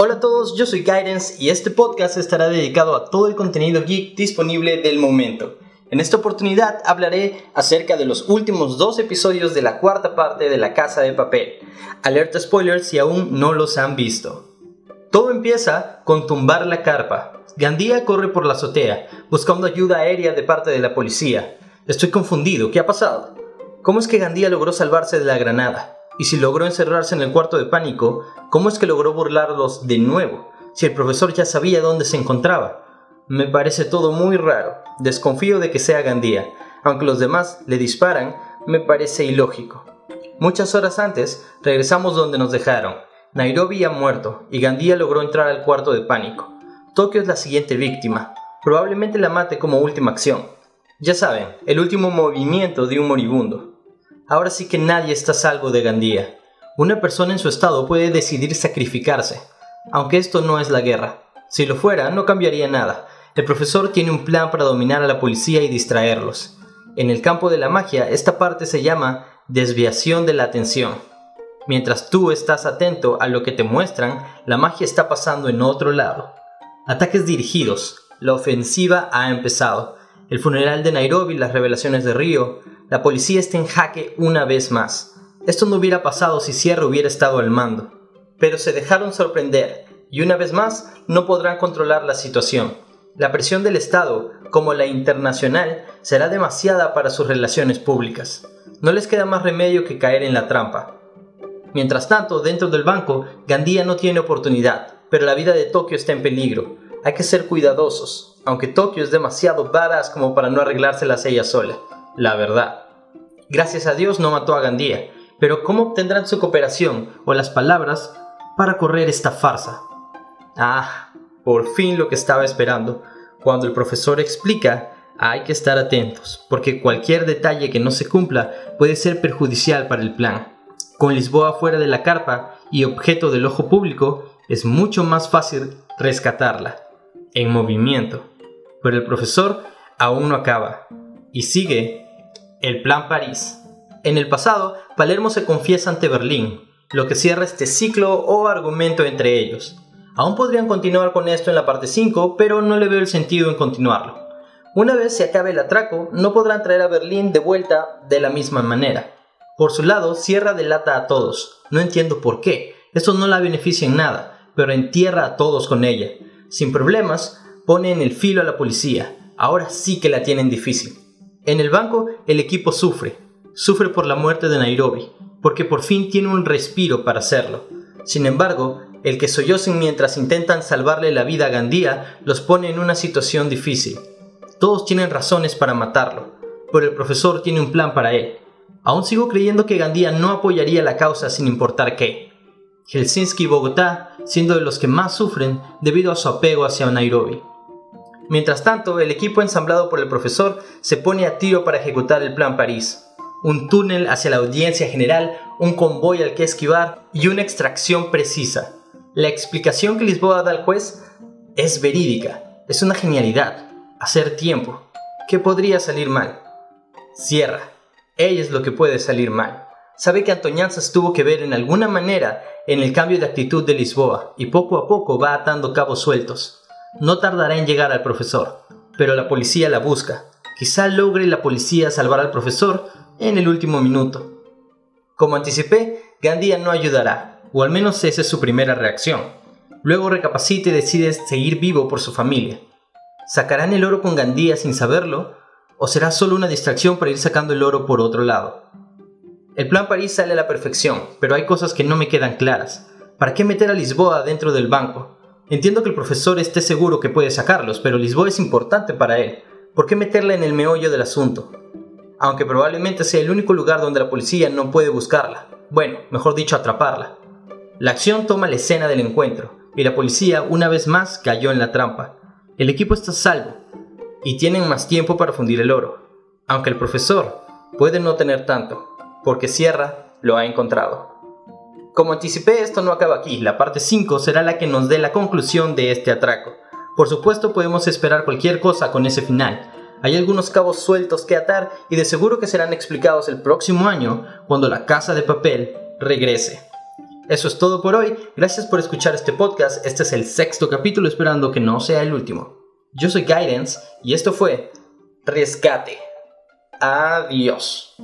Hola a todos, yo soy Guidance y este podcast estará dedicado a todo el contenido geek disponible del momento. En esta oportunidad hablaré acerca de los últimos dos episodios de la cuarta parte de La Casa de Papel. Alerta spoilers si aún no los han visto. Todo empieza con tumbar la carpa. Gandía corre por la azotea, buscando ayuda aérea de parte de la policía. Estoy confundido, ¿qué ha pasado? ¿Cómo es que Gandía logró salvarse de la granada? Y si logró encerrarse en el cuarto de pánico, ¿cómo es que logró burlarlos de nuevo? Si el profesor ya sabía dónde se encontraba. Me parece todo muy raro. Desconfío de que sea Gandía. Aunque los demás le disparan, me parece ilógico. Muchas horas antes, regresamos donde nos dejaron. Nairobi ha muerto y Gandía logró entrar al cuarto de pánico. Tokio es la siguiente víctima. Probablemente la mate como última acción. Ya saben, el último movimiento de un moribundo. Ahora sí que nadie está salvo de Gandía. Una persona en su estado puede decidir sacrificarse, aunque esto no es la guerra. Si lo fuera, no cambiaría nada. El profesor tiene un plan para dominar a la policía y distraerlos. En el campo de la magia, esta parte se llama desviación de la atención. Mientras tú estás atento a lo que te muestran, la magia está pasando en otro lado. Ataques dirigidos. La ofensiva ha empezado. El funeral de Nairobi, las revelaciones de Río, la policía está en jaque una vez más. Esto no hubiera pasado si Sierra hubiera estado al mando. Pero se dejaron sorprender y una vez más no podrán controlar la situación. La presión del Estado, como la internacional, será demasiada para sus relaciones públicas. No les queda más remedio que caer en la trampa. Mientras tanto, dentro del banco, Gandía no tiene oportunidad, pero la vida de Tokio está en peligro. Hay que ser cuidadosos, aunque Tokio es demasiado badass como para no arreglárselas ella sola la verdad. Gracias a Dios no mató a Gandía, pero ¿cómo obtendrán su cooperación o las palabras para correr esta farsa? Ah, por fin lo que estaba esperando. Cuando el profesor explica, hay que estar atentos, porque cualquier detalle que no se cumpla puede ser perjudicial para el plan. Con Lisboa fuera de la carpa y objeto del ojo público, es mucho más fácil rescatarla, en movimiento. Pero el profesor aún no acaba, y sigue el Plan París. En el pasado, Palermo se confiesa ante Berlín, lo que cierra este ciclo o argumento entre ellos. Aún podrían continuar con esto en la parte 5, pero no le veo el sentido en continuarlo. Una vez se acabe el atraco, no podrán traer a Berlín de vuelta de la misma manera. Por su lado, Sierra delata a todos. No entiendo por qué. Esto no la beneficia en nada, pero entierra a todos con ella. Sin problemas, pone en el filo a la policía. Ahora sí que la tienen difícil. En el banco el equipo sufre, sufre por la muerte de Nairobi, porque por fin tiene un respiro para hacerlo. Sin embargo, el que sollocen mientras intentan salvarle la vida a Gandía los pone en una situación difícil. Todos tienen razones para matarlo, pero el profesor tiene un plan para él. Aún sigo creyendo que Gandía no apoyaría la causa sin importar qué. Helsinki y Bogotá siendo de los que más sufren debido a su apego hacia Nairobi. Mientras tanto, el equipo ensamblado por el profesor se pone a tiro para ejecutar el Plan París. Un túnel hacia la audiencia general, un convoy al que esquivar y una extracción precisa. La explicación que Lisboa da al juez es verídica, es una genialidad. Hacer tiempo. ¿Qué podría salir mal? Cierra. Ella es lo que puede salir mal. Sabe que Antoñanzas tuvo que ver en alguna manera en el cambio de actitud de Lisboa y poco a poco va atando cabos sueltos. No tardará en llegar al profesor, pero la policía la busca. Quizá logre la policía salvar al profesor en el último minuto. Como anticipé, Gandía no ayudará, o al menos esa es su primera reacción. Luego recapacita y decide seguir vivo por su familia. ¿Sacarán el oro con Gandía sin saberlo? ¿O será solo una distracción para ir sacando el oro por otro lado? El plan París sale a la perfección, pero hay cosas que no me quedan claras. ¿Para qué meter a Lisboa dentro del banco? Entiendo que el profesor esté seguro que puede sacarlos, pero Lisboa es importante para él. ¿Por qué meterla en el meollo del asunto? Aunque probablemente sea el único lugar donde la policía no puede buscarla. Bueno, mejor dicho, atraparla. La acción toma la escena del encuentro, y la policía una vez más cayó en la trampa. El equipo está salvo, y tienen más tiempo para fundir el oro. Aunque el profesor puede no tener tanto, porque Sierra lo ha encontrado. Como anticipé, esto no acaba aquí, la parte 5 será la que nos dé la conclusión de este atraco. Por supuesto podemos esperar cualquier cosa con ese final. Hay algunos cabos sueltos que atar y de seguro que serán explicados el próximo año cuando la casa de papel regrese. Eso es todo por hoy. Gracias por escuchar este podcast. Este es el sexto capítulo, esperando que no sea el último. Yo soy Guidance y esto fue Rescate. Adiós.